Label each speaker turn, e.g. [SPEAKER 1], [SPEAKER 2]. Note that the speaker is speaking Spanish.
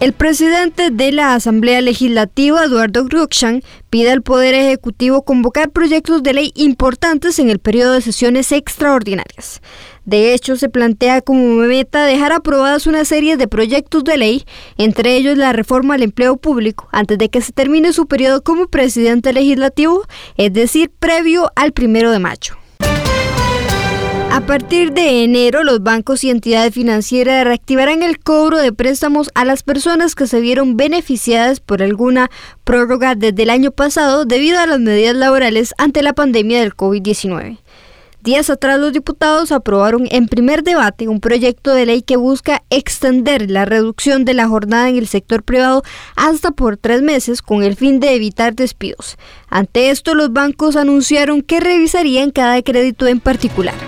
[SPEAKER 1] El presidente de la Asamblea Legislativa, Eduardo Cruikshank, pide al Poder Ejecutivo convocar proyectos de ley importantes en el periodo de sesiones extraordinarias. De hecho, se plantea como meta dejar aprobadas una serie de proyectos de ley, entre ellos la reforma al empleo público, antes de que se termine su periodo como presidente legislativo, es decir, previo al primero de mayo. A partir de enero, los bancos y entidades financieras reactivarán el cobro de préstamos a las personas que se vieron beneficiadas por alguna prórroga desde el año pasado debido a las medidas laborales ante la pandemia del COVID-19. Días atrás los diputados aprobaron en primer debate un proyecto de ley que busca extender la reducción de la jornada en el sector privado hasta por tres meses con el fin de evitar despidos. Ante esto los bancos anunciaron que revisarían cada crédito en particular.